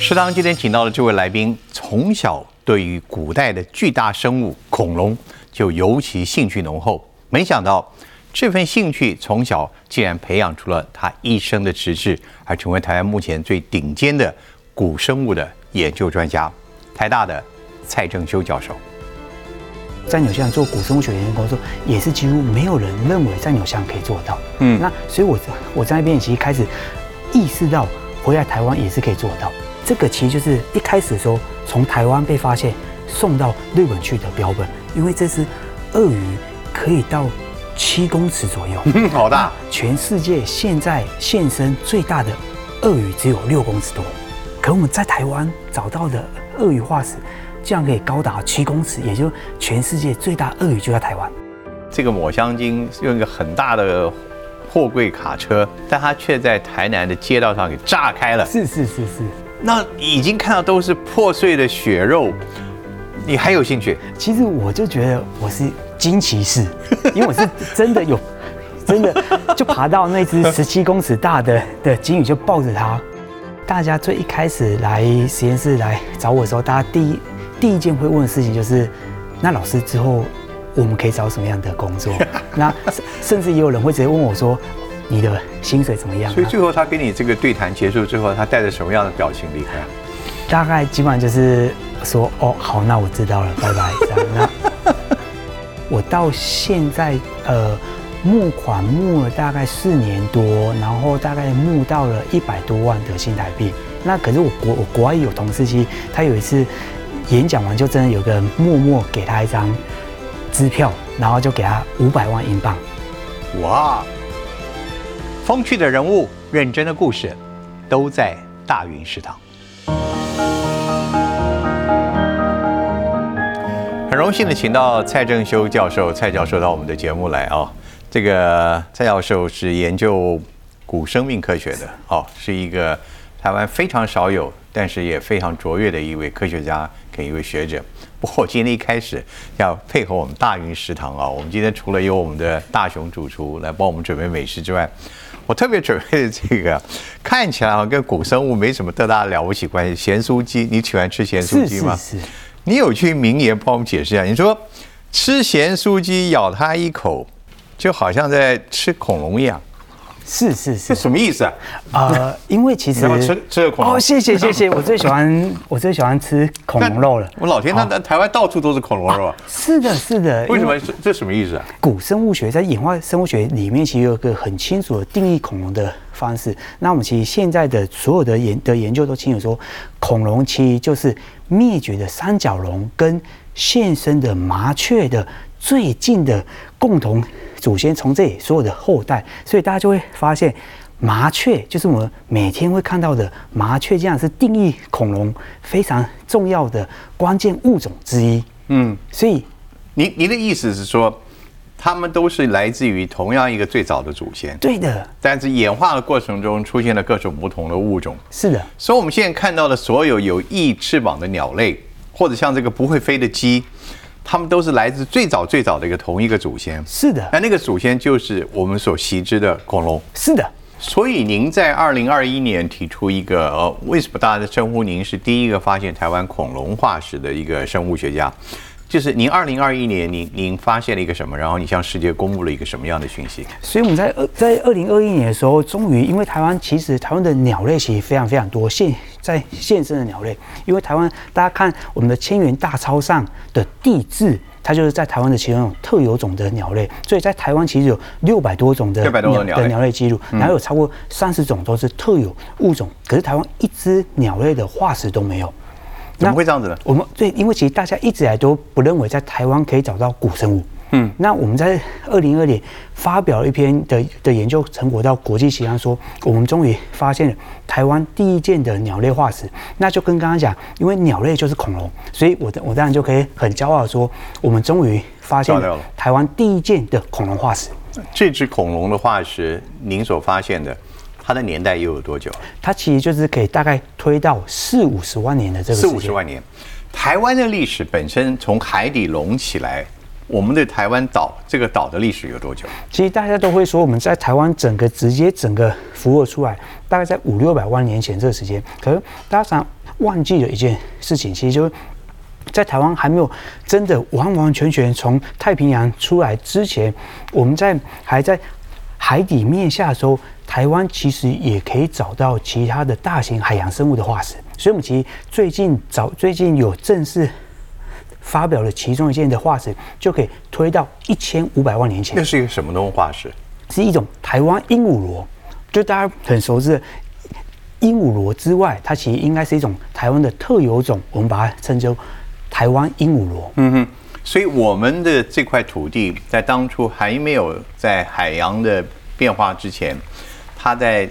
食堂今天请到的这位来宾，从小对于古代的巨大生物恐龙就尤其兴趣浓厚。没想到这份兴趣从小竟然培养出了他一生的志志，而成为台湾目前最顶尖的古生物的研究专家。台大的蔡正修教授，在纽西兰做古生物学研究工作，也是几乎没有人认为在纽西兰可以做到。嗯那所以我在我在那边其实开始意识到，回来台湾也是可以做到。这个其实就是一开始的时候，从台湾被发现送到日本去的标本，因为这只鳄鱼可以到七公尺左右，嗯，好大，全世界现在现身最大的鳄鱼只有六公尺多，可我们在台湾找到的鳄鱼化石，竟然可以高达七公尺，也就全世界最大鳄鱼就在台湾。这个抹香鲸用一个很大的货柜卡车，但它却在台南的街道上给炸开了。是是是是，那已经看到都是破碎的血肉，你还有兴趣？其实我就觉得我是惊奇士，因为我是真的有，真的就爬到那只 十七公尺大的的金鱼，就抱着它。大家最一开始来实验室来找我的时候，大家第一第一件会问的事情就是，那老师之后我们可以找什么样的工作？那甚甚至也有人会直接问我说，你的薪水怎么样、啊？所以最后他跟你这个对谈结束之后，他带着什么样的表情离开？大概基本上就是说，哦，好，那我知道了，拜拜。这样，那 我到现在呃募款募了大概四年多，然后大概募到了一百多万的新台币。那可是我国我国外有同事，其实他有一次演讲完，就真的有个人默默给他一张支票，然后就给他五百万英镑。哇！风趣的人物，认真的故事，都在大云食堂。很荣幸的请到蔡正修教授，蔡教授到我们的节目来啊、这个蔡教授是研究古生命科学的，哦，是一个台湾非常少有，但是也非常卓越的一位科学家跟一位学者。不过今天一开始要配合我们大云食堂啊，我们今天除了有我们的大雄主厨来帮我们准备美食之外，我特别准备的这个看起来好像跟古生物没什么特大了不起关系，咸酥鸡，你喜欢吃咸酥鸡吗？是是是你有句名言帮我们解释一下，你说吃咸酥鸡咬它一口，就好像在吃恐龙一样，是是是这，什么意思啊？呃，因为其实吃吃个恐龙哦，谢谢谢谢，我最喜欢我最喜欢吃恐龙肉了。我老天，那那台湾到处都是恐龙肉啊，是的，是的。为什么这什么意思啊？古生物学在演化生物学里面，其实有一个很清楚的定义恐龙的方式。那我们其实现在的所有的研的研究都清楚说，恐龙其实就是灭绝的三角龙跟现身的麻雀的最近的共同祖先，从这里所有的后代，所以大家就会发现。麻雀就是我们每天会看到的麻雀，这样是定义恐龙非常重要的关键物种之一。嗯，所以您您的意思是说，它们都是来自于同样一个最早的祖先，对的，但是演化的过程中出现了各种不同的物种，是的，所以我们现在看到的所有有翼翅膀的鸟类，或者像这个不会飞的鸡，它们都是来自最早最早的一个同一个祖先。是的，那那个祖先就是我们所习知的恐龙。是的。所以您在二零二一年提出一个呃，为什么大家称呼您是第一个发现台湾恐龙化石的一个生物学家？就是您二零二一年您您发现了一个什么，然后你向世界公布了一个什么样的讯息？所以我们在二在二零二一年的时候，终于因为台湾其实台湾的鸟类其实非常非常多，现在现生的鸟类，因为台湾大家看我们的千元大钞上的地质。它就是在台湾的其中一种特有种的鸟类，所以在台湾其实有六百多种的600多种鸟类的鸟类记录，然后有超过三十种都是特有物种，可是台湾一只鸟类的化石都没有。怎么会这样子呢？我们对，因为其实大家一直以来都不认为在台湾可以找到古生物。嗯，那我们在二零二年发表了一篇的的研究成果到国际期刊说，我们终于发现了台湾第一件的鸟类化石。那就跟刚刚讲，因为鸟类就是恐龙，所以我的我当然就可以很骄傲的说，我们终于发现了了台湾第一件的恐龙化石。这只恐龙的化石，您所发现的，它的年代又有多久？它其实就是可以大概推到四五十万年的这个四五十万年。台湾的历史本身从海底隆起来，我们的台湾岛这个岛的历史有多久？其实大家都会说，我们在台湾整个直接整个服务出来，大概在五六百万年前这个时间。可是大家想忘记了一件事情，其实就是在台湾还没有真的完完全全从太平洋出来之前，我们在还在海底面下的时候，台湾其实也可以找到其他的大型海洋生物的化石。所以，我们其实最近早最近有正式发表了其中一件的化石，就可以推到一千五百万年前那。是一个什么东西化石？是一种台湾鹦鹉螺，就大家很熟知的鹦鹉螺之外，它其实应该是一种台湾的特有种，我们把它称之为台湾鹦鹉螺。嗯哼，所以我们的这块土地在当初还没有在海洋的变化之前，它在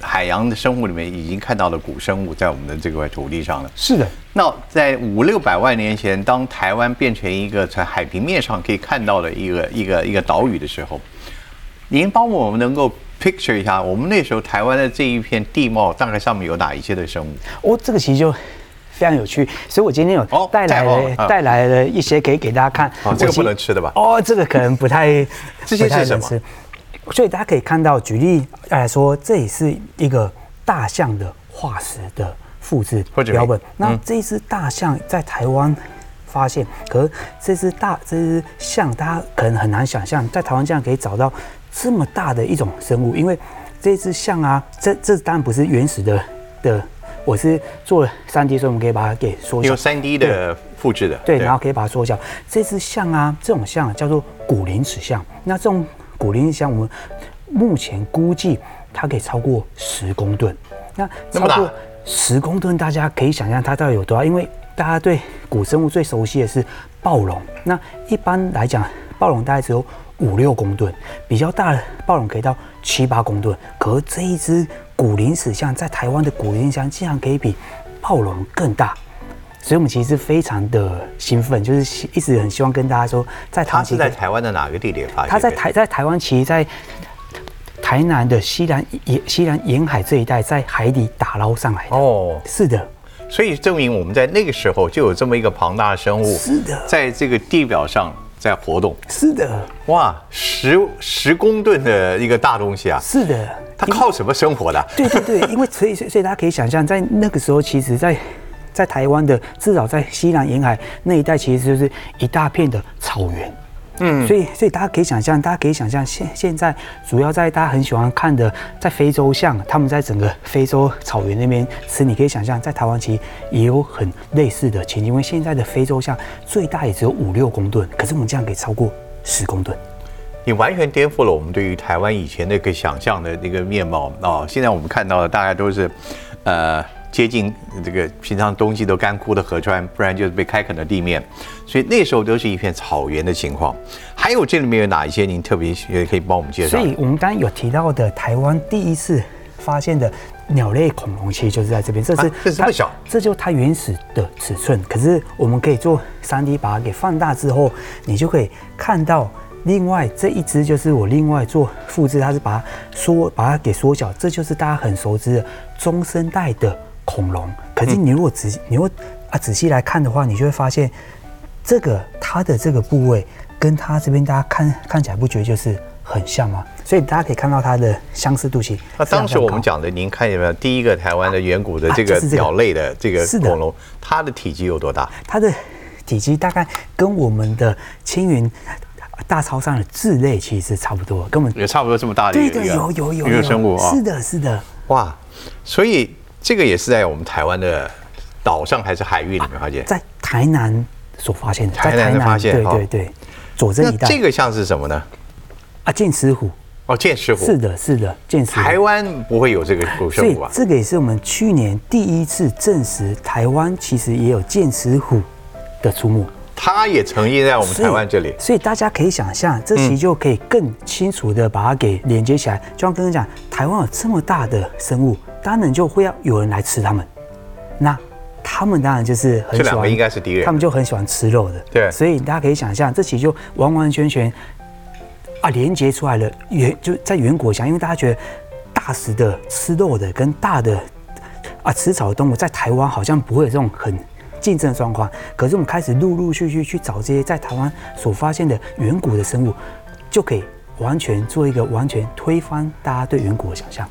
海洋的生物里面已经看到了古生物在我们的这块土地上了。是的，那在五六百万年前，当台湾变成一个在海平面上可以看到的一个一个一个岛屿的时候，您帮我们能够 picture 一下，我们那时候台湾的这一片地貌大概上面有哪一些的生物？哦，这个其实就非常有趣，所以我今天有哦带来了、太好了啊带来了一些可以给大家看。哦这个不能吃的吧哦，这个可能不太 这些是什么能吃所以大家可以看到，举例来说，这也是一个大象的化石的复制或者标本。那嗯这只大象在台湾发现，可是这只大这只象，大家可能很难想象，在台湾竟然可以找到这么大的一种生物，因为这只象啊，这这当然不是原始的的，我是做了三 D，所以我们可以把它给缩小有。三 D 的复制的，对，然后可以把它缩小。这只象啊，这种象叫做古灵齿象。那这种古灵齿象，我们目前估计它可以超过十公吨。那那么大超过十公吨，大家可以想象它到底有多大？因为大家对古生物最熟悉的是暴龙。那一般来讲，暴龙大概只有五六公吨，比较大的暴龙可以到七八公吨。可是这一只古灵齿象在台湾的古灵齿象竟然可以比暴龙更大。所以我们其实非常的兴奋，就是一直很希望跟大家说，在台它是在台湾的哪个地点发现的？它在台在台湾，其实在台南的西南沿西南沿海这一带，在海底打捞上来的。哦，是的，所以证明我们在那个时候就有这么一个庞大的生物，是的在这个地表上在活动。是的，哇，十十公吨的一个大东西啊，是的。它靠什么生活的？对对对，因为所以所以所以大家可以想象，在那个时候，其实在在台湾的至少在西南沿海那一带，其实就是一大片的草原。嗯，所以所以大家可以想象，大家可以想象现现在主要在大家很喜欢看的，在非洲象，他们在整个非洲草原那边吃，你可以想象，在台湾其实也有很类似的情景，因为现在的非洲象最大也只有五六公吨，可是我们这样可以超过十公吨。你完全颠覆了我们对于台湾以前那个想象的那个面貌啊、现在我们看到的大概都是，呃，接近这个平常东西都干枯的河川，不然就是被开垦的地面，所以那时候都是一片草原的情况。还有这里面有哪一些您特别也可以帮我们介绍所？以我们刚刚有提到的台湾第一次发现的鸟类恐龙，其实就是在这边。这是啊这这么小这就是它原始的尺寸。可是我们可以做 3D 把它给放大之后，你就可以看到。另外这一只就是我另外做复制，它是把它缩把它给缩小，这就是大家很熟知的中生代的恐龙。可是你如果仔你如果啊仔细来看的话，你就会发现这个它的这个部位跟它这边大家看看起来不觉得就是很像吗？所以大家可以看到它的相似度其实那当时我们讲的，您看见没有？第一个台湾的远古的这个鸟类的这个恐龙，它的体积有多大？它的体积大概跟我们的青云大超上的智类其实差不多，根本也差不多这么大的一个对对有有有一个有生物啊。是的是的，哇，所以这个也是在我们台湾的岛上还是海域里面发现？在台南所发现的，在台南的发现对哦对对，佐证那一带这个像是什么呢？啊剑齿虎，哦，剑齿虎。是的是的剑齿虎台。湾不会有这个古生物啊。这个也是我们去年第一次证实，台湾其实也有剑齿虎的出没。它也曾经在我们台湾这里。所以大家可以想象，这其实就可以更清楚的把它给连接起来。就像刚刚讲，台湾有这么大的生物，当然就会要有人来吃它们。那他们当然就是很喜欢，应该是敌人他们就很喜欢吃肉的。对所以大家可以想象，这其实就完完全全啊连接出来了。远就在远古想，因为大家觉得大食的吃肉的跟大的啊吃草的动物，在台湾好像不会有这种很竞争的状况。可是我们开始陆陆续续去找这些在台湾所发现的远古的生物，就可以完全做一个完全推翻大家对远古的想象。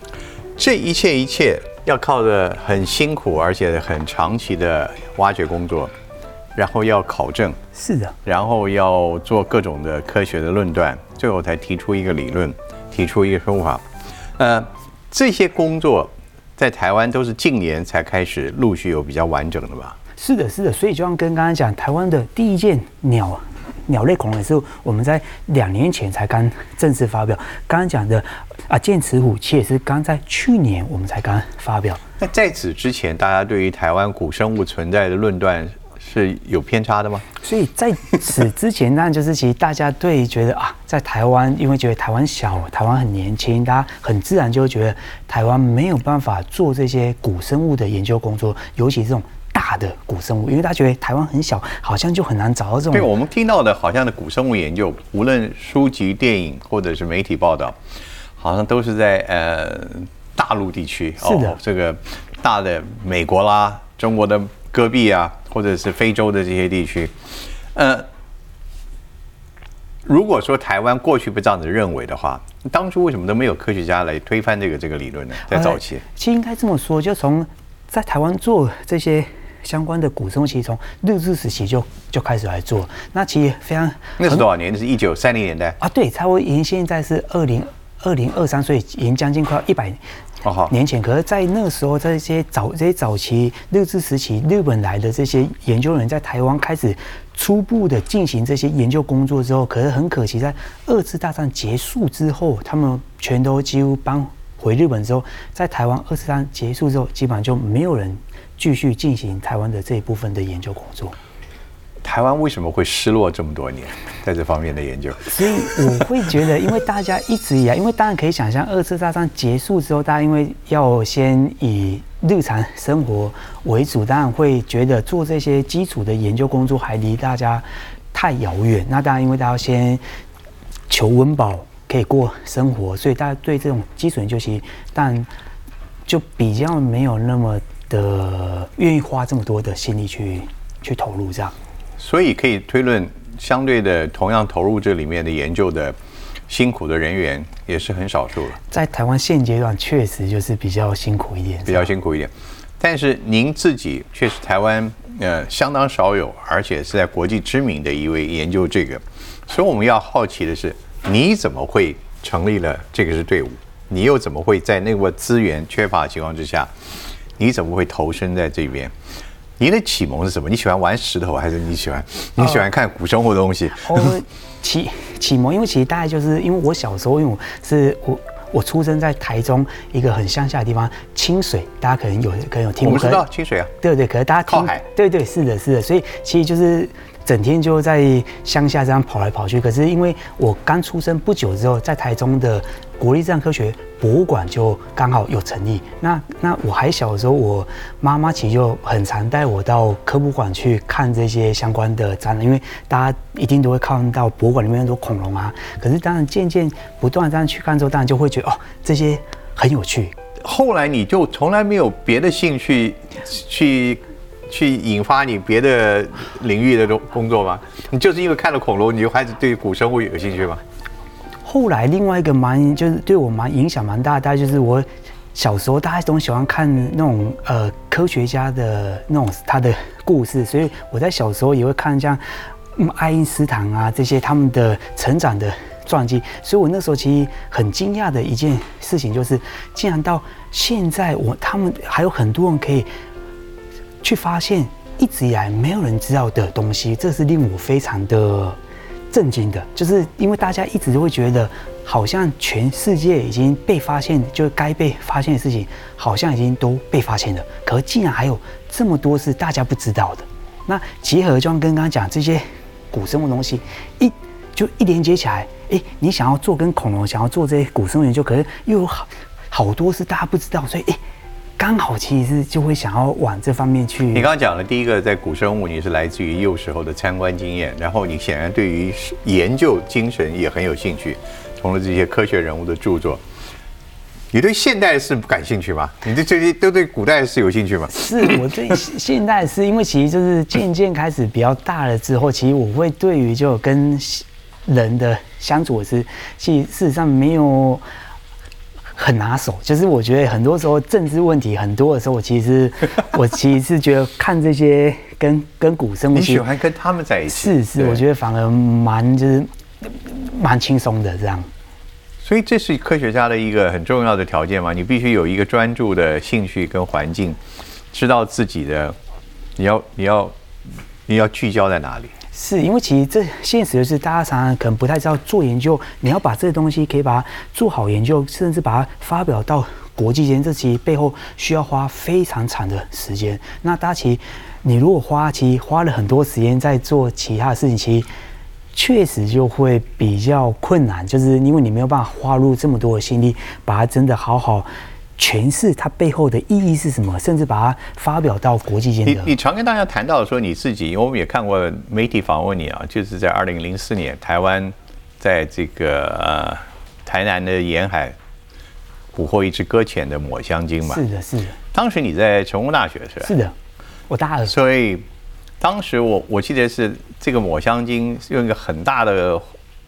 这一切一切要靠着很辛苦而且很长期的挖掘工作，然后要考证，是的，然后要做各种的科学的论断，最后才提出一个理论，提出一个说法。呃，这些工作在台湾都是近年才开始陆续有比较完整的吧？是的，是的。所以就像跟刚刚讲，台湾的第一件鸟鸟类恐龙也是我们在两年前才刚正式发表。刚刚讲的啊，剑齿虎其实也是刚在去年我们才刚发表。那在此之前，大家对于台湾古生物存在的论断是有偏差的吗？所以在此之前，那就是其实大家对觉得啊，在台湾，因为觉得台湾小，台湾很年轻，大家很自然就会觉得台湾没有办法做这些古生物的研究工作，尤其这种大的古生物，因为他觉得台湾很小，好像就很难找到这种。对我们听到的，好像的古生物研究，无论书籍、电影或者是媒体报道，好像都是在呃大陆地区，是的这个大的美国啦、中国的戈壁啊，或者是非洲的这些地区，呃，如果说台湾过去不这样子认为的话，当初为什么都没有科学家来推翻这个这个理论呢？在早期，其实应该这么说，就从在台湾做这些相关的古生物，其实从日治时期就就开始来做。那其实非常那是多少年？那是一九三零年代。啊，对，差不多已经现在是二零二零二三，所以已经将近快要一百年前。可是，在那个时候，在这些早这些早期日治时期，日本来的这些研究人在台湾开始初步的进行这些研究工作之后，可是很可惜，在二次大战结束之后，他们全都几乎搬回日本之后，在台湾二次大战结束之后，基本上就没有人继续进行台湾的这一部分的研究工作。台湾为什么会失落这么多年在这方面的研究？所以我会觉得，因为大家一直以来，因为当然可以想象，二次大战结束之后，大家因为要先以日常生活为主，当然会觉得做这些基础的研究工作还离大家太遥远。那当然，因为大家先求温饱，可以过生活，所以大家对这种基础研究其实，但就比较没有那么的愿意花这么多的心力去去投入这样。所以可以推论，相对的，同样投入这里面的研究的辛苦的人员也是很少数了，在台湾现阶段确实就是比较辛苦一点，比较辛苦一点。但是您自己却是台湾呃相当少有，而且是在国际知名的一位研究这个，所以我们要好奇的是，你怎么会成立了这个是队伍？你又怎么会在那个资源缺乏的情况之下，你怎么会投身在这边？你的启蒙是什么？你喜欢玩石头，还是你喜欢你喜欢看古生物的东西？我启 启蒙，因为其实大概就是因为我小时候，因为我是我我出生在台中一个很乡下的地方，清水，大家可能有可能有听过，我们知道清水啊，对对，可是大家靠海，对对是的，是的，所以其实就是整天就在乡下这样跑来跑去。可是因为我刚出生不久之后，在台中的国立自然科学博物馆就刚好有成立。那那我还小的时候，我妈妈其实就很常带我到科博馆去看这些相关的展览，因为大家一定都会看到博物馆里面很多恐龙啊。可是当然渐渐不断这样去看之后，当然就会觉得哦，这些很有趣。后来你就从来没有别的兴趣去去引发你别的领域的工工作吗？你就是因为看了恐龙，你就开始对古生物有兴趣吗？后来另外一个蛮就是对我蛮影响蛮大的，大概就是我小时候大家都喜欢看那种呃科学家的那种他的故事，所以我在小时候也会看像嗯爱因斯坦啊这些他们的成长的传记，所以我那时候其实很惊讶的一件事情就是，竟然到现在我他们还有很多人可以去发现一直以来没有人知道的东西，这是令我非常的。震惊的，就是因为大家一直都会觉得，好像全世界已经被发现，就是该被发现的事情，好像已经都被发现了。可竟然还有这么多是大家不知道的。那结合就像跟刚刚讲这些古生物东西，一就一连接起来，哎，你想要做跟恐龙，想要做这些古生物研究，可是又有好好多是大家不知道，所以哎。刚好其实就会想要往这方面去。你刚刚讲了第一个，在古生物，你是来自于幼时候的参观经验，然后你显然对于研究精神也很有兴趣，从了这些科学人物的著作。你对现代是不感兴趣吗？你对这些都对古代是有兴趣吗？是我对现代是因为其实就是渐渐开始比较大了之后，其实我会对于就跟人的相处是，其实事实上没有很拿手。就是我觉得很多时候政治问题很多的时候，我其实我其实是觉得看这些 跟跟古生物，你喜欢跟他们在一起？是是，我觉得反而蛮就是蛮轻松的这样。所以这是科学家的一个很重要的条件嘛？你必须有一个专注的兴趣跟环境，知道自己的你要你要你要聚焦在哪里。是因为其实这现实的是，大家常常可能不太知道做研究，你要把这个东西可以把它做好研究，甚至把它发表到国际间，这其实背后需要花非常长的时间。那大家其实你如果花其实花了很多时间在做其他的事情，其实。确实就会比较困难，就是因为你没有办法花入这么多的心力，把它真的好好诠释它背后的意义是什么，甚至把它发表到国际间的。你你常跟大家谈到说你自己，因为我们也看过媒体访问你啊，就是在二零零四年台湾在这个呃台南的沿海捕获一只搁浅的抹香鲸嘛。是的，是的。当时你在成功大学是吧？是的，我大二。所以。当时我我记得是这个抹香鲸用一个很大的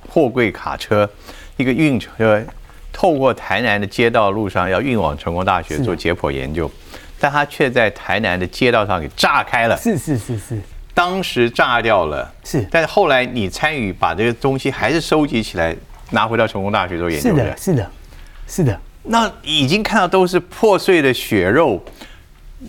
货柜卡车，一个运车，透过台南的街道路上要运往成功大学做解剖研究，但他却在台南的街道上给炸开了。是是是是，当时炸掉了。是，但是后来你参与把这个东西还是收集起来，拿回到成功大学做研究。是的，是的，是的。那已经看到都是破碎的血肉。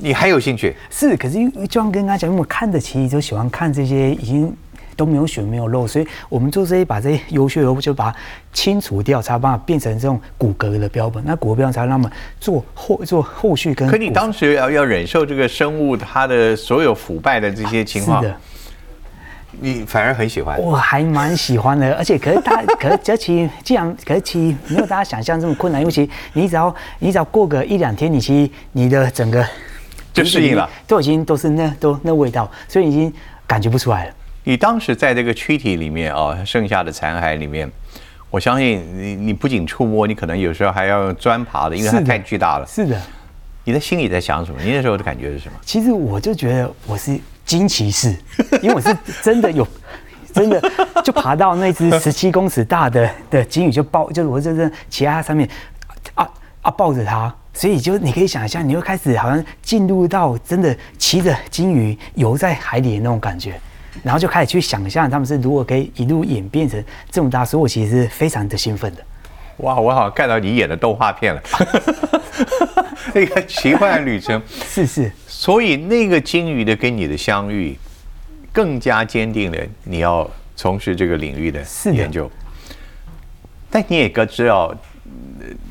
你还有兴趣？是，可是就像跟刚才讲，因为我看的其实就喜欢看这些已经都没有血没有肉，所以我们做这些把这些优血肉就把它清除掉，才把它变成这种骨骼的标本。那骨骼标本才让他们做后做后续跟。可你当时要要忍受这个生物它的所有腐败的这些情况，是的，你反而很喜欢。我还蛮喜欢的，而且可是大，可是这其既然可是其没有大家想象这么困难，因为其实你只要你只要过个一两天，你其实你的整个。就适应了，都已经都是那都那味道，所以已经感觉不出来了。你当时在这个躯体里面啊，剩下的残骸里面，我相信你你不仅触摸，你可能有时候还要用砖爬的，因为它太巨大了。是的，你的心里在想什么？你那时候的感觉是什么？其实我就觉得我是惊奇士，因为我是真的有 真的就爬到那只十七公尺大的的鲸鱼，就抱，就是我真正骑在它上面啊啊抱着它。所以就你可以想象，你会开始好像进入到真的骑着鲸鱼游在海里的那种感觉，然后就开始去想象他们是如果可以一路演变成这么大，所以我其实是非常的兴奋的。哇，我好像看到你演的动画片了，那个奇幻旅程是是。所以那个鲸鱼的跟你的相遇，更加坚定了你要从事这个领域的研究。但你也该知道。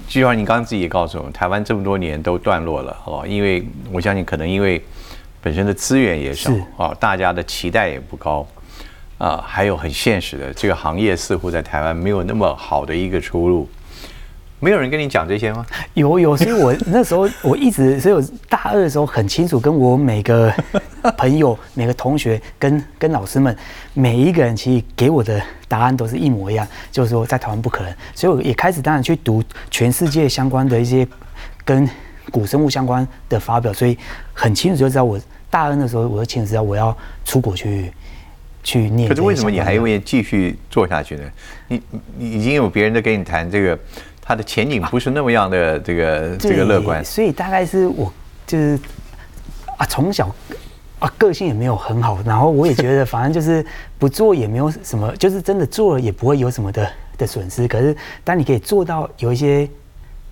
就像你刚刚自己也告诉我们，台湾这么多年都断落了哦，因为我相信可能因为本身的资源也少啊，大家的期待也不高啊，还有很现实的，这个行业似乎在台湾没有那么好的一个出路。没有人跟你讲这些吗？有有，所以我 那时候我一直，所以我大二的时候很清楚，跟我每个 朋友、每个同学、跟跟老师们，每一个人其实给我的答案都是一模一样，就是说在台湾不可能。所以我也开始当然去读全世界相关的一些跟古生物相关的发表，所以很清楚就知道我大二的时候，我就清楚知道我要出国去去念。可是为什么你还愿意继续做下去呢？你你已经有别人在跟你谈这个。他的前景不是那么样的这个这个乐观，所以大概是我就是啊，从小啊个性也没有很好，然后我也觉得反正就是不做也没有什么，就是真的做了也不会有什么的的损失。可是当你可以做到有一些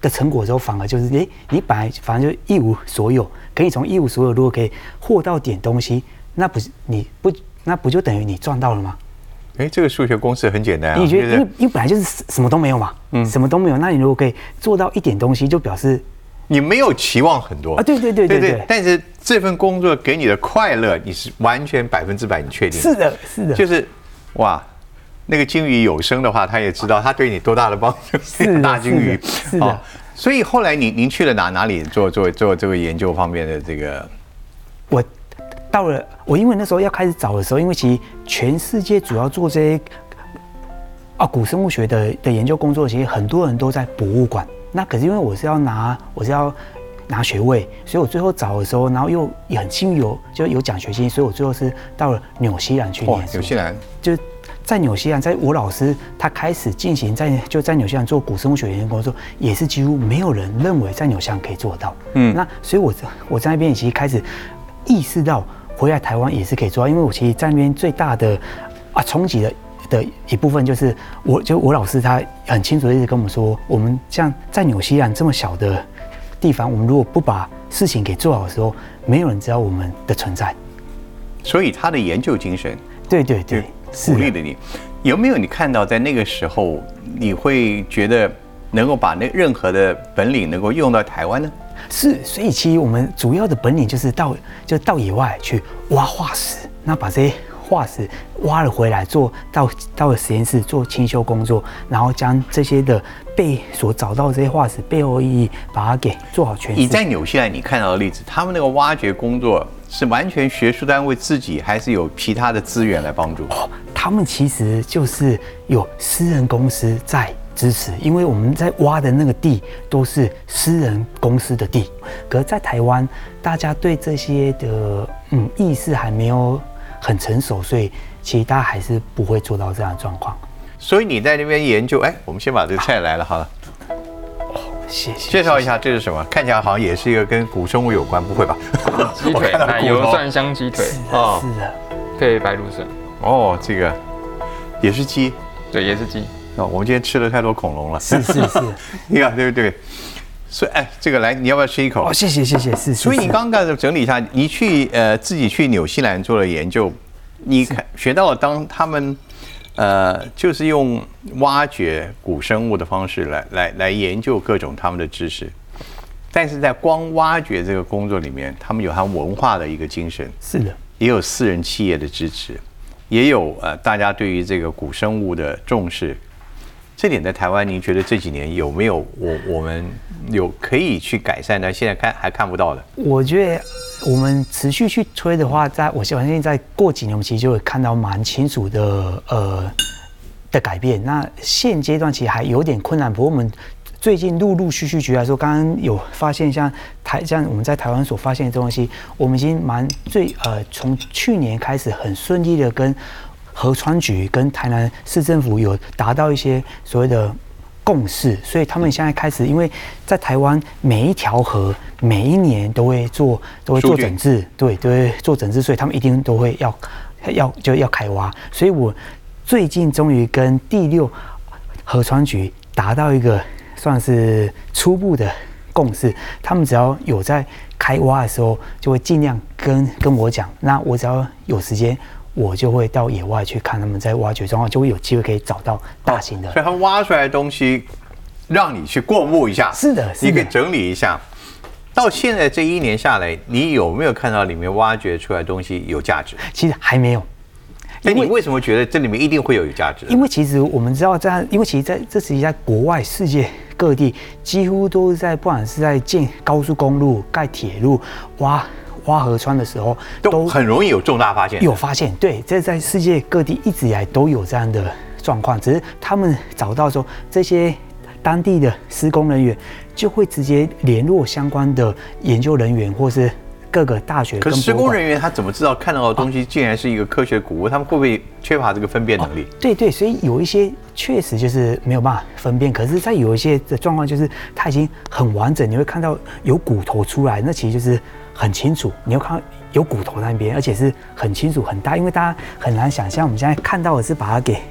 的成果之后，反而就是诶，你本来反正就一无所有，可以从一无所有如果可以获到点东西，那不是你不那不就等于你赚到了吗？哎，这个数学公式很简单啊！你觉得，因为因为本来就是什么都没有嘛，嗯，什么都没有。那你如果可以做到一点东西，就表示你没有期望很多啊。对对对对对。但是这份工作给你的快乐，你是完全百分之百你确定？是的，是的。就是哇，那个鲸鱼有生的话，他也知道他对你多大的帮助。是大鲸鱼，是的。所以后来您您去了哪哪里做做做这个研究方面的这个？我。到了我，因为那时候要开始找的时候，因为其实全世界主要做这些啊古生物学的的研究工作，其实很多人都在博物馆，那可是因为我是要拿，我是要拿学位，所以我最后找的时候，然后又也很幸运有就有奖学金，所以我最后是到了纽西兰去。纽西兰就在纽西兰，在我老师他开始进行在就在纽西兰做古生物学研究工作，也是几乎没有人认为在纽西兰可以做到。嗯那所以我在我在那边其实开始意识到回来台湾也是可以做到，因为我其实在那边最大的啊冲击的。的一部分就是我，就我老师他很清楚的一直跟我们说，我们像在纽西兰这么小的地方，我们如果不把事情给做好的时候，没有人知道我们的存在。所以他的研究精神对对对，鼓励的你。有没有你看到在那个时候，你会觉得能够把那任何的本领能够用到台湾呢？是，所以其实我们主要的本领就是到就到野外去挖化石，那把这些化石挖了回来，做到到了实验室做清修工作，然后将这些的被所找到的这些化石背后意义，把它给做好诠释。你在纽西兰你看到的例子，他们那个挖掘工作是完全学术单位自己，还是有其他的资源来帮助？哦，他们其实就是有私人公司在支持，因为我们在挖的那个地都是私人公司的地，可是在台湾，大家对这些的嗯意识还没有很成熟，所以其实大家还是不会做到这样的状况。所以你在那边研究，哎，我们先把这个菜来了好了，谢谢。介绍一下这是什么？看起来好像也是一个跟古生物有关，不会吧？鸡腿 奶油蒜香鸡腿是哦的，是的，配白芦笋，哦，这个也是鸡对，也是鸡。哦。我们今天吃了太多恐龙了，是是是。你看对不对？所以哎，这个来，你要不要吃一口哦，？谢谢谢谢。所以你是刚刚整理一下，你去呃自己去纽西兰做了研究，你看学到了当他们呃就是用挖掘古生物的方式来来来研究各种他们的知识，但是在光挖掘这个工作里面，他们有他们文化的一个精神，是的。也有私人企业的支持，也有呃大家对于这个古生物的重视。这点在台湾，您觉得这几年有没有我我们有可以去改善的？现在看还看不到的。我觉得我们持续去推的话，在我相信在过几年，我们其实就会看到蛮清楚的呃的改变。那现阶段其实还有点困难，不过我们最近陆陆续续举来说，刚刚有发现像台像我们在台湾所发现的东西，我们已经蛮最呃从去年开始很顺利的跟河川局跟台南市政府有达到一些所谓的共识，所以他们现在开始，因为在台湾每一条河每一年都会做都会做整治，对，都会做整治，所以他们一定都会要要就要开挖。所以我最近终于跟第六河川局达到一个算是初步的共识，他们只要有在开挖的时候，就会尽量跟跟我讲，那我只要有时间。我就会到野外去看他们在挖掘状况，就会有机会可以找到大型的所以他挖出来的东西，让你去过目一下。是的是的你可以整理一下。到现在这一年下来，你有没有看到里面挖掘出来的东西有价值？其实还没有，那你为什么觉得这里面一定会有有价值？因为其实我们知道在，因为其实在这其实在国外世界各地几乎都是在不管是在建高速公路、盖铁路、挖挖河川的时候，都很容易有重大发现。有发现。对，这在世界各地一直以来都有这样的状况，只是他们找到说这些当地的施工人员就会直接联络相关的研究人员或是各个大学可是施工人员他怎么知道看到的东西竟然是一个科学古物？他们会不会缺乏这个分辨能力？对对，所以有一些确实就是没有办法分辨，可是，在有一些的状况，就是它已经很完整，你会看到有骨头出来，那其实就是很清楚，你要看到有骨头在那边，而且是很清楚很大，因为大家很难想象，我们现在看到的是把它给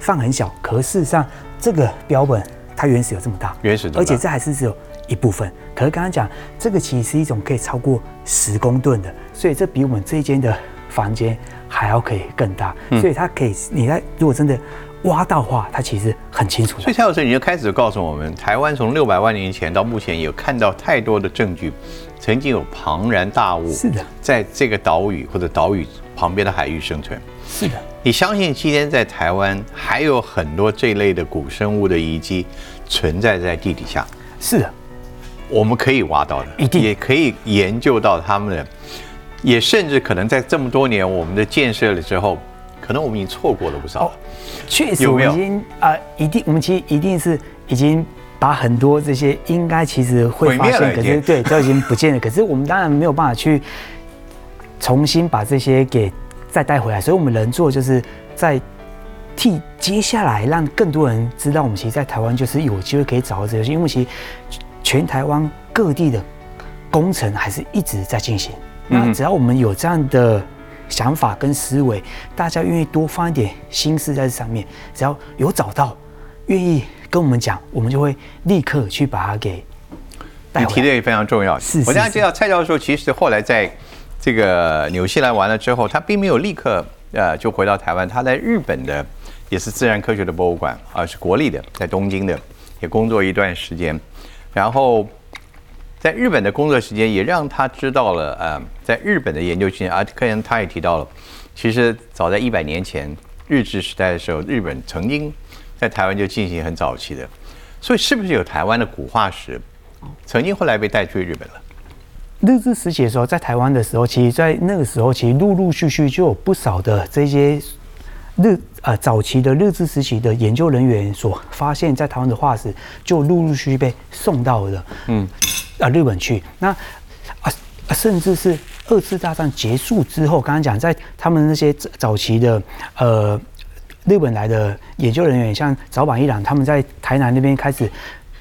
放很小，可是事实上这个标本它原始有这么大，原始的而且这还是只有一部分。可是刚刚讲，这个其实是一种可以超过十公吨的，所以这比我们这一间的房间还要可以更大。嗯所以它可以，你在如果真的挖到的话，它其实很清楚。所以蔡老师，你就开始告诉我们，台湾从六百万年前到目前，有看到太多的证据，曾经有庞然大物是的。在这个岛屿或者岛屿旁边的海域生存。是的，你相信今天在台湾还有很多这类的古生物的遗迹存在在地底下，是的，我们可以挖到的，一定。也可以研究到他们的，也甚至可能在这么多年我们的建设了之后，可能我们已经错过了不少。哦确实我有没有？们已经啊、一定我们其实一定是已经把很多这些应该其实会发现，可是对都已经不见了。可是我们当然没有办法去重新把这些给再带回来，所以我们能做就是在替接下来让更多人知道，我们其实在台湾就是有机会可以找到这些，因为其实全台湾各地的工程还是一直在进行。那只要我们有这样的想法跟思维，大家愿意多放一点心思在这上面，只要有找到，愿意跟我们讲，我们就会立刻去把它给。你提的也非常重要。是是是我大家知道蔡教授其实后来在这个纽西兰完了之后，他并没有立刻呃就回到台湾，他在日本的也是自然科学的博物馆啊，是国立的，在东京的也工作一段时间，然后。在日本的工作时间也让他知道了，呃，在日本的研究经验，而科研他也提到了，其实早在一百年前日治时代的时候，日本曾经在台湾就进行很早期的，所以是不是有台湾的古化石，曾经后来被带去日本了？日治时期的时候，在台湾的时候，其实，在那个时候，其实陆陆续续就有不少的这些日呃早期的日治时期的研究人员所发现，在台湾的化石，就陆陆续续被送到了嗯啊日本去。那啊啊甚至是二次大战结束之后，刚刚讲在他们那些早早期的呃日本来的研究人员，像早坂一郎，他们在台南那边开始。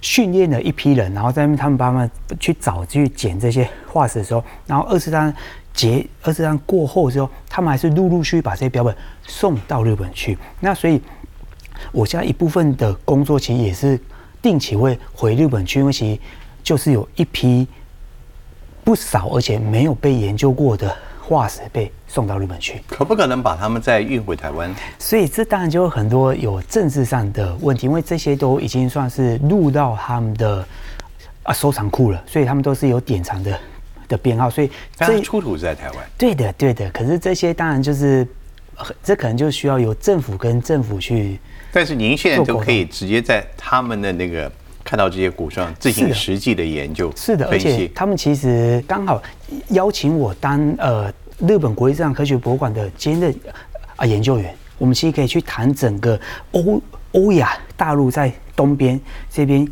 训练了一批人，然后在他们帮他们去找去捡这些化石的时候，然后二次大战结二次大战过后之后，他们还是陆陆续续把这些标本送到日本去。那所以，我现在一部分的工作其实也是定期会回日本去，因为其实就是有一批不少而且没有被研究过的化石被送到日本去。可不可能把他们再运回台湾？所以这当然就有很多有政治上的问题，因为这些都已经算是入到他们的啊收藏库了，所以他们都是有典藏的的编号，所以这出土是在台湾。对的对的。可是这些当然就是，呃这可能就需要由政府跟政府去但是您现在都做沟通可以直接在他们的那个看到这些古上进是的行实际的研究、是的，而。且他们其实刚好邀请我当呃日本国立自然科学博物馆的兼任啊研究员，我们其实可以去谈整个欧欧亚大陆在东边这边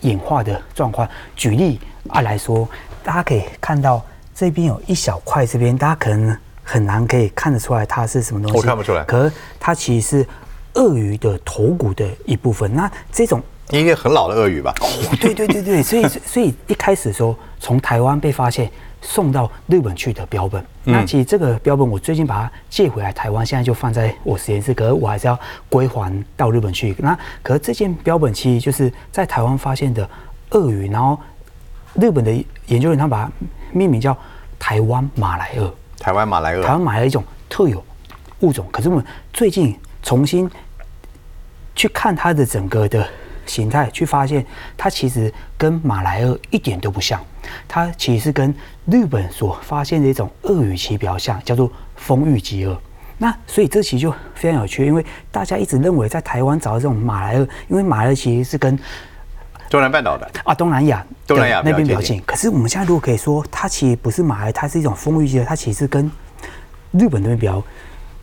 演化的状况。举例啊来说，大家可以看到这边有一小块，这边大家可能很难可以看得出来它是什么东西，我看不出来可是它其实是鳄鱼的头骨的一部分。那这种应该很老的鳄鱼吧？哦，对对对对，所以所以一开始的时候，从台湾被发现送到日本去的标本，那其实这个标本我最近把它借回来台湾，现在就放在我实验室，可是我还是要归还到日本去。那可是这件标本其实就是在台湾发现的鳄鱼，然后日本的研究人员他把它命名叫台湾马来鳄。台湾马来鳄台鳄湾马来一种特有物种，可是我们最近重新去看它的整个的形态，去发现它其实跟马来鳄一点都不像，它其实是跟日本所发现的一种鳄鱼其实比较像，叫做丰玉鸡鳄。那所以这其实就非常有趣，因为大家一直认为在台湾找到这种马来鳄，因为马来鳄其实是跟东南半岛的。啊，东南亚东南亚那边比较接近。可是我们现在如果可以说，它其实不是马来，它是一种丰裕鸡，它其实跟日本那边比较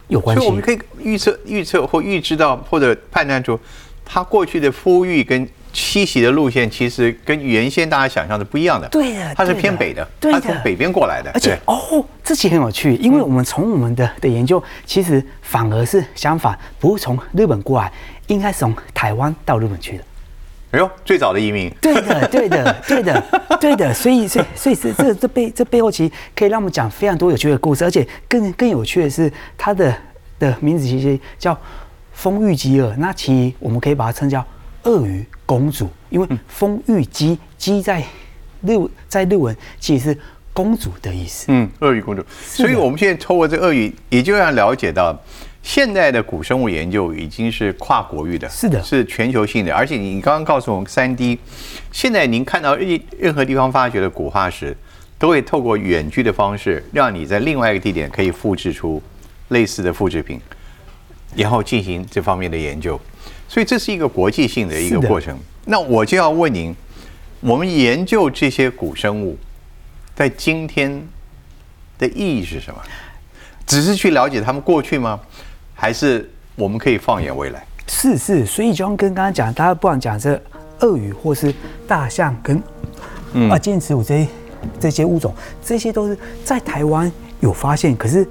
有关系所以我们。可以预测、预测或预知到，或者判断出，它过去的孵育跟栖息的路线，其实跟原先大家想象的不一样的。对的他是偏北的，他从北边过来的。而且哦，这其实很有趣，因为我们从我们的的研究，其实反而是相反，不是从日本过来，应该是从台湾到日本去的。哎呦，最早的移民，对的，对的，对的，对的。所以，所以，所以这这这背这背后其实可以让我们讲非常多有趣的故事，而且更更有趣的是，他的的名字其实叫丰裕鸡鳄。那其实我们可以把它称叫鳄鱼公主，因为丰裕鸡鸡在日在日文其实是公主的意思。嗯，鳄鱼公主。所以我们现在透过这鳄鱼，也就要了解到，现代的古生物研究已经是跨国域的，是的是全球性的。而且你刚刚告诉我们三 D，现在您看到任任何地方发掘的古化石，都会透过远距的方式，让你在另外一个地点可以复制出类似的复制品，然后进行这方面的研究。所以这是一个国际性的一个过程。那我就要问您，我们研究这些古生物，在今天的意义是什么？只是去了解他们过去吗？还是我们可以放眼未来？是是，所以就像跟刚刚讲，大家不管讲这鳄鱼或是大象跟嗯啊剑齿虎这些这些物种，这些都是在台湾有发现，可是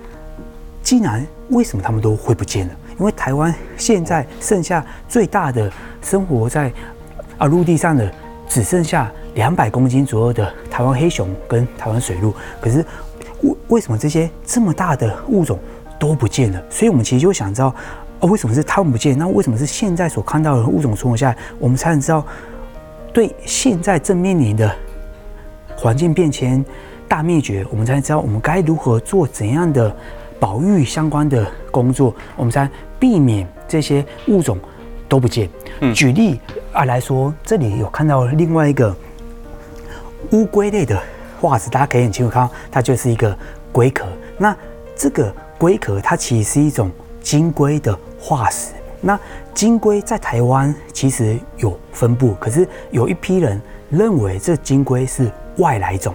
竟然为什么他们都会不见了？因为台湾现在剩下最大的生活在啊陆地上的只剩下两百公斤左右的台湾黑熊跟台湾水鹿，可是为为什么这些这么大的物种都不见了？所以我们其实就想知道，哦，为什么是它们不见？那为什么是现在所看到的物种存活下来？我们才能知道，对现在正面临的环境变迁、大灭绝，我们才知道我们该如何做怎样的保育相关的工作，我们才避免这些物种都不见。举例啊来说，这里有看到另外一个乌龟类的化石，大家可以很清楚看到，它就是一个龟壳。那这个龟壳它其实是一种金龟的化石。那金龟在台湾其实有分布，可是有一批人认为这金龟是外来种。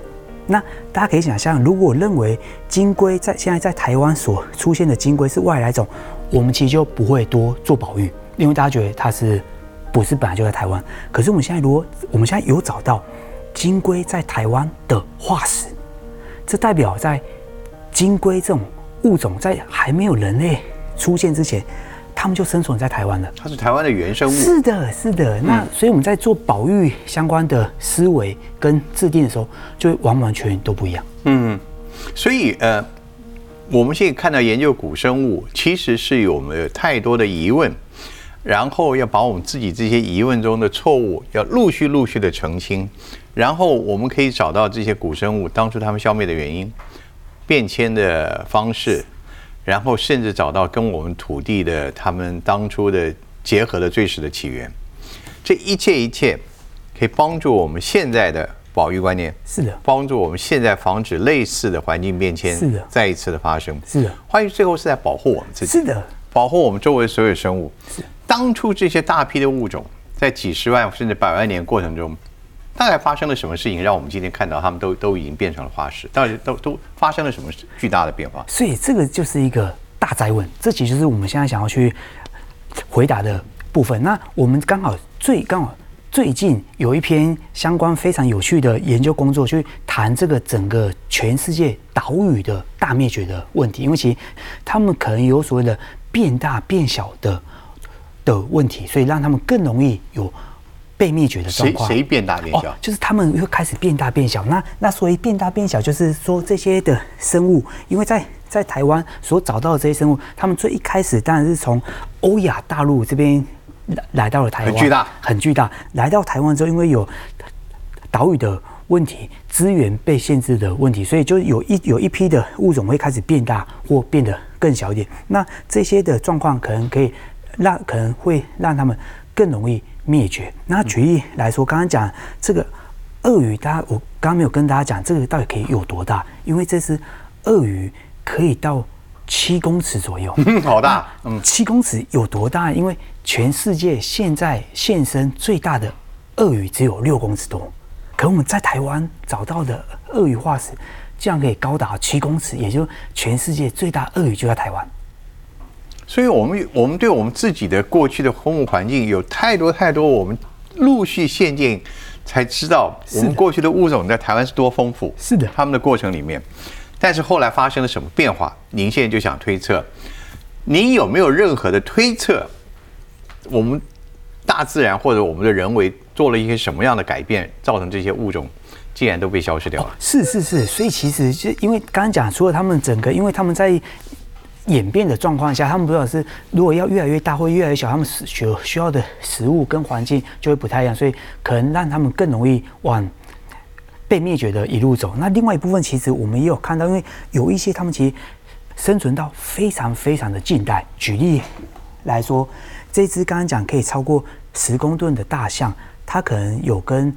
那大家可以想象，如果认为金龟在现在在台湾所出现的金龟是外来种，我们其实就不会多做保育，因为大家觉得它是不是本来就在台湾。可是我们现在如果我们现在有找到金龟在台湾的化石，这代表在金龟这种物种在还没有人类出现之前，它们就生存在台湾了。它是台湾的原生物。是的，是的。那所以我们在做保育相关的思维跟制定的时候，就完完全全都不一样。嗯，所以呃，我们现在看到研究古生物，其实是有我们有太多的疑问，然后要把我们自己这些疑问中的错误，要陆续陆续的澄清，然后我们可以找到这些古生物当初它们消灭的原因、变迁的方式，然后甚至找到跟我们土地的他们当初的结合的最始的起源。这一切一切，可以帮助我们现在的保育观念。是的，帮助我们现在防止类似的环境变迁是的再一次的发生。是的欢迎最后是在保护我们自己，是的，保护我们周围所有生物。是当初这些大批的物种在几十万甚至百万年过程中，大概发生了什么事情，让我们今天看到它们都都已经变成了化石？到底都都发生了什么巨大的变化？所以这个就是一个大灾问，这其实是我们现在想要去回答的部分。那我们刚好最刚好最近有一篇相关非常有趣的研究工作，去谈这个整个全世界岛屿的大灭绝的问题，因为其实他们可能有所谓的变大变小的的问题，所以让他们更容易有被灭绝的状况。谁谁变大变小哦？就是他们会开始变大变小。那那所以变大变小，就是说这些的生物，因为在在台湾所找到的这些生物，他们最一开始当然是从欧亚大陆这边来来到了台湾，很巨大很巨大。来到台湾之后，因为有岛屿的问题、资源被限制的问题，所以就有一有一批的物种会开始变大或变得更小一点。那这些的状况可能可以让可能会让他们更容易灭绝。那举例来说，刚刚讲这个鳄鱼，大家我刚刚没有跟大家讲这个到底可以有多大，因为这只鳄鱼可以到七公尺左右。嗯，好大，嗯，七公尺有多大？因为全世界现在现身最大的鳄鱼只有六公尺多，可我们在台湾找到的鳄鱼化石，竟然可以高达七公尺，也就是全世界最大鳄鱼就在台湾。所以我们我们对我们自己的过去的生物环境有太多太多，我们陆续现见才知道，我们过去的物种在台湾是多丰富。是的他们的过程里面，但是后来发生了什么变化？您现在就想推测，您有没有任何的推测？我们大自然或者我们的人为做了一些什么样的改变，造成这些物种竟然都被消失掉了？是是是，所以其实就因为刚刚讲，除了他们整个，因为他们在演变的状况下，他们不知道是如果要越来越大或越来越小，他们需需需要的食物跟环境就会不太一样，所以可能让他们更容易往被灭绝的一路走。那另外一部分，其实我们也有看到，因为有一些他们其实生存到非常非常的近代。举例来说，这只刚刚讲可以超过十公吨的大象，它可能有跟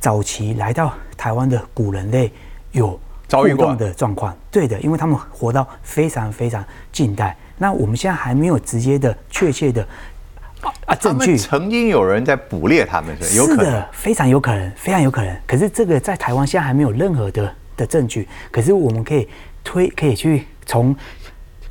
早期来到台湾的古人类有遭遇过的状况。对的，因为他们活到非常非常近代。那我们现在还没有直接的、确切的啊证据。曾经有人在捕猎他们，是有可能。是的，非常有可能，非常有可能。可是这个在台湾现在还没有任何的的证据。可是我们可以推，可以去从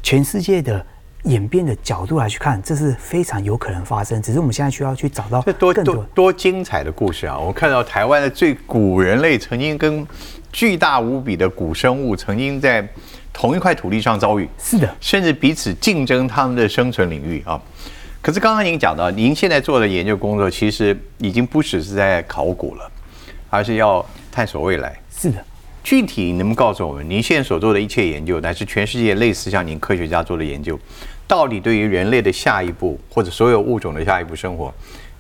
全世界的演变的角度来去看，这是非常有可能发生。只是我们现在需要去找到更多。多精彩的故事啊！我看到台湾的最古人类曾经跟巨大无比的古生物曾经在同一块土地上遭遇，是的，甚至彼此竞争他们的生存领域啊。可是刚刚您讲到，您现在做的研究工作其实已经不只是在考古了，而是要探索未来。是的。具体你能不能告诉我们，您现在所做的一切研究，乃至全世界类似像您科学家做的研究，到底对于人类的下一步，或者所有物种的下一步生活，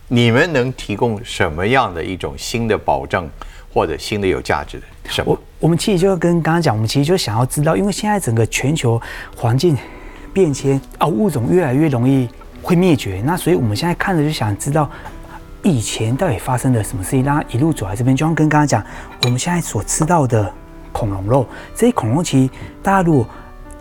你们能提供什么样的一种新的保证，或者新的有价值的什么我？我们其实就跟刚刚讲，我们其实就想要知道，因为现在整个全球环境变迁啊，物种越来越容易会灭绝，那所以我们现在看着就想知道。以前到底发生了什么事情？让它一路走来这边，就像跟刚刚讲，我们现在所吃到的恐龙肉，这些恐龙其实大家如果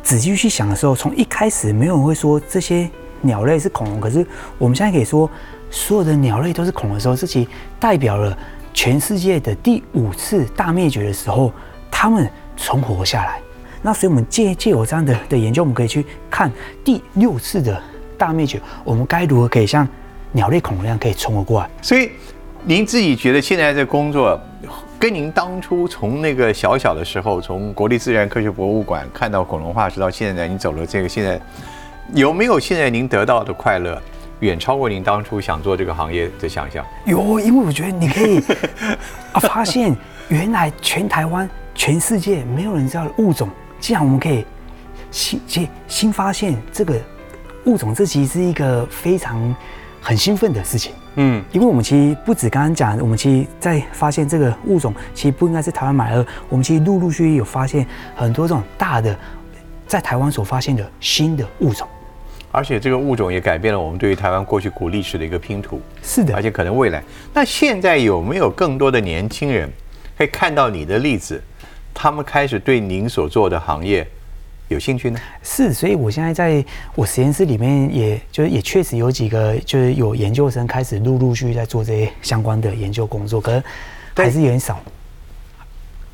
仔细去想的时候，从一开始没有人会说这些鸟类是恐龙，可是我们现在可以说所有的鸟类都是恐龙的时候，这其实代表了全世界的第五次大灭绝的时候，他们存活下来。那所以我们借借有这样的的研究，我们可以去看第六次的大灭绝，我们该如何可以像。鸟类恐龙一样可以冲了过来，所以您自己觉得现在这工作，跟您当初从那个小小的时候，从国立自然科学博物馆看到恐龙化石到现在，你走了这个现在，有没有现在您得到的快乐，远超过您当初想做这个行业的想象？有，因为我觉得你可以 啊，发现原来全台湾、全世界没有人知道的物种，既然我们可以新新新发现这个物种，这其实是一个非常。很兴奋的事情，嗯，因为我们其实不止刚刚讲，我们其实在发现这个物种其实不应该是台湾买二，我们其实陆陆续续有发现很多这种大的在台湾所发现的新的物种，而且这个物种也改变了我们对于台湾过去古历史的一个拼图，是的，而且可能未来，那现在有没有更多的年轻人可以看到你的例子，他们开始对您所做的行业？有兴趣呢？是，所以我现在在我实验室里面，也就是也确实有几个，就是有研究生开始陆陆续续在做这些相关的研究工作，可是还是有点少。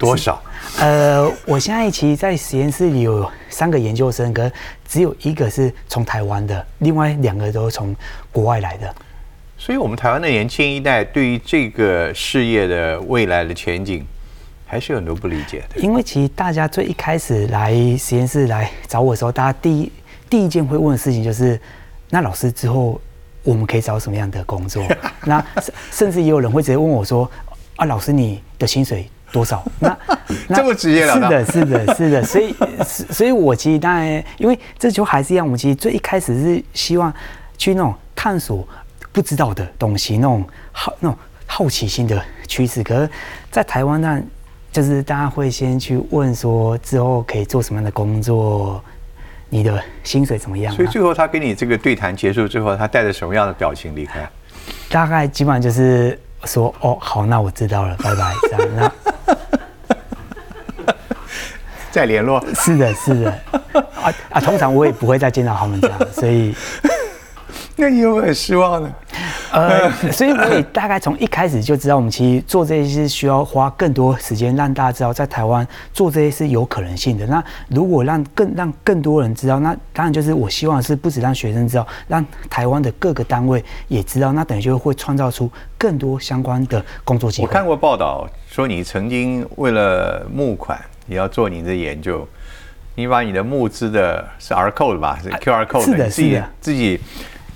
多少？呃，我现在其实，在实验室里有三个研究生，可只有一个是从台湾的，另外两个都是从国外来的。所以，我们台湾的年轻一代对于这个事业的未来的前景。还是有很多不理解的，因为其实大家最一开始来实验室来找我的时候，大家第一第一件会问的事情就是，那老师之后我们可以找什么样的工作？那甚至也有人会直接问我说，啊，老师你的薪水多少？那这么职业了？是的，是的，是的。所以，所以我其实当然，因为这就还是一样，我们其实最一开始是希望去那种探索不知道的东西，那种好那种好奇心的趋势。可是，在台湾那。就是大家会先去问说之后可以做什么样的工作，你的薪水怎么样？所以最后他跟你这个对谈结束之后，他带着什么样的表情离开？大概基本上就是说：“哦，好，那我知道了，拜拜。”这样，那再联络。是的，是的。啊啊，通常我也不会再见到他们这样，所以。那你有没有很失望呢？呃，所以我也大概从一开始就知道，我们其实做这些是需要花更多时间，让大家知道在台湾做这些是有可能性的。那如果让更让更多人知道，那当然就是我希望是不止让学生知道，让台湾的各个单位也知道，那等于就会创造出更多相关的工作机会。我看过报道说，你曾经为了募款，也要做你的研究，你把你的募资的是 R code 吧，是 QR code，是的，是的，自己。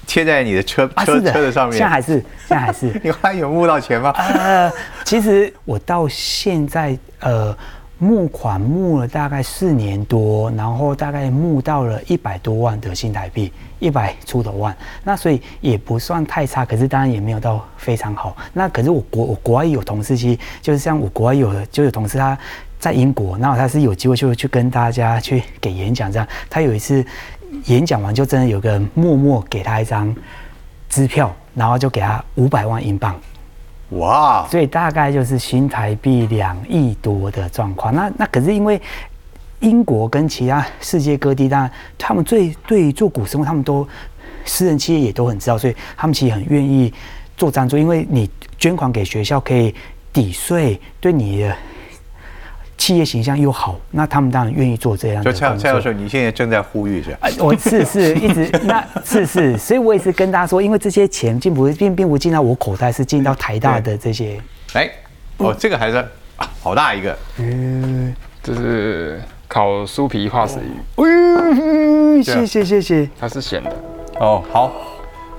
贴在你的车车车的上面，现在还是现在还是，你还有募到钱吗？呃，其实我到现在呃募款募了大概四年多，然后大概募到了一百多万的新台币，一百出头万，那所以也不算太差，可是当然也没有到非常好。那可是我国我国外有同事，其实就是像我国外有的就有同事他在英国，然后他是有机会就去跟大家去给演讲这样，他有一次。演讲完就真的有个人默默给他一张支票，然后就给他五百万英镑，哇！所以大概就是新台币两亿多的状况。那那可是因为英国跟其他世界各地，当然他们最对做古生物，他们都私人企业也都很知道，所以他们其实很愿意做赞助，因为你捐款给学校可以抵税，对你的企业形象又好，那他们当然愿意做这样的就蔡。蔡教授，你现在正在呼吁是，啊，我是是一直 那是是，所以我也是跟大家说，因为这些钱进不并并不进到我口袋，是进到台大的这些。哎，哦，这个还是啊好大一个，嗯，这是烤酥皮化石鱼，嗯，谢谢谢谢。它是咸的。哦，好，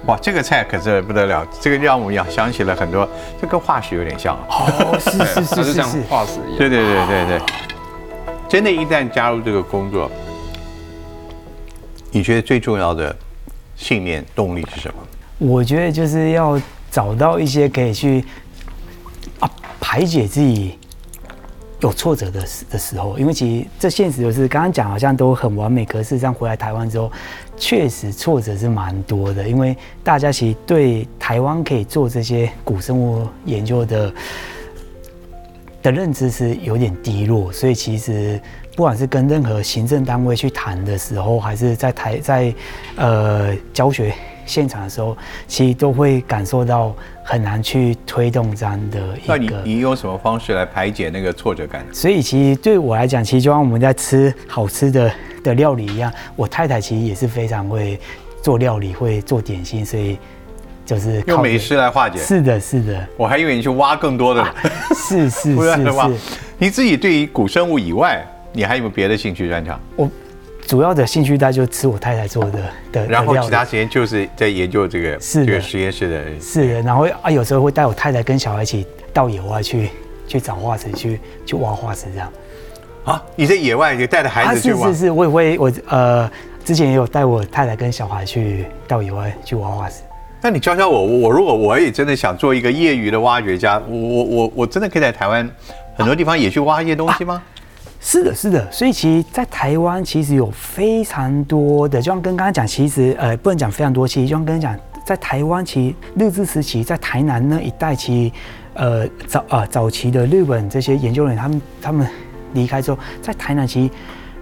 哇，这个菜可是不得了，这个让我们想起了很多，这跟化石有点像啊。哦，是 是是是像是，化石一样。对对对对对，真的，一旦加入这个工作，你觉得最重要的信念动力是什么？我觉得就是要找到一些可以去啊排解自己有挫折的时的时候，因为其实这现实就是刚刚讲好像都很完美，可是事实上回来台湾之后，确实挫折是蛮多的，因为大家其实对台湾可以做这些古生物研究的的认知是有点低落，所以其实不管是跟任何行政单位去谈的时候，还是在台在呃教学现场的时候，其实都会感受到很难去推动这样的那你一个。你用什么方式来排解那个挫折感？所以其实对我来讲，其实就像我们在吃好吃的的料理一样，我太太其实也是非常会做料理，会做点心，所以就是靠用美食来化解？是的，是的，我还以为你去挖更多的呢，是是是是。你自己对于古生物以外，你还有没有别的兴趣专长？我主要的兴趣大概就是吃我太太做的的然后其他时间就是在研究这个是个实验室的。是的，然后啊有时候会带我太太跟小孩一起到野外去去找化石，去去挖化石这样。啊，你在野外也带着孩子去挖是是，是，我也会我呃之前也有带我太太跟小孩去到野外去挖化石。那你教教我，我如果我也真的想做一个业余的挖掘家，我我我我真的可以在台湾很多地方也去挖一些东西吗？是的，是的，所以其实，在台湾其实有非常多的，就像跟刚刚讲，其实呃不能讲非常多，其实就像跟刚刚讲，在台湾其实日治时期，在台南那一带，其实呃早啊、早期的日本这些研究人员，他们他们离开之后，在台南其实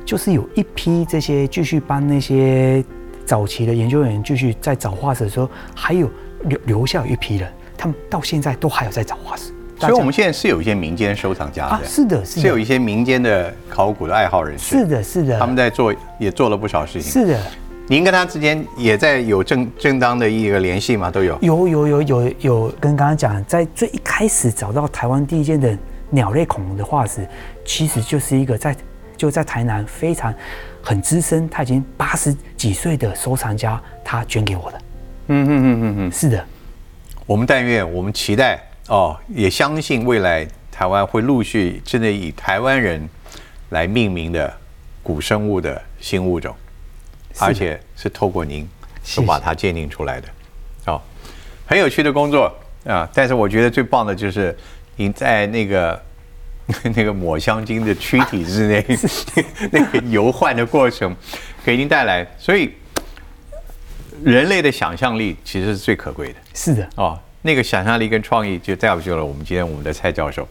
就是有一批这些继续帮那些早期的研究人员继续在找化石的时候，还有留留下一批人，他们到现在都还有在找化石。所以我们现在是有一些民间收藏家啊的，是的是的是有一些民间的考古的爱好人士，是的，是的，他们在做，也做了不少事情。是的。您跟他之间也在有正正当的一个联系吗？都有。有有有有有，跟刚刚讲，在最一开始找到台湾第一件的鸟类恐龙的化石，其实就是一个在就在台南非常很资深，他已经八十几岁的收藏家，他捐给我的。嗯嗯嗯嗯嗯。是的，我们但愿，我们期待哦，也相信未来台湾会陆续真的以台湾人来命名的古生物的新物种，而且是透过您都把它鉴定出来的，哦，很有趣的工作啊！但是我觉得最棒的就是您在那个 那个抹香鲸的躯体之内 那个游换的过程，给您带来，所以人类的想象力其实是最可贵的。是的，哦，那个想象力跟创意就带不去了我们今天我们的蔡教授。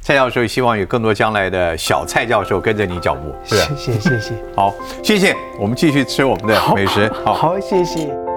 蔡教授希望有更多将来的小蔡教授跟着你脚步？谢谢谢谢，好，谢谢，我们继续吃我们的美食。好，好，谢谢。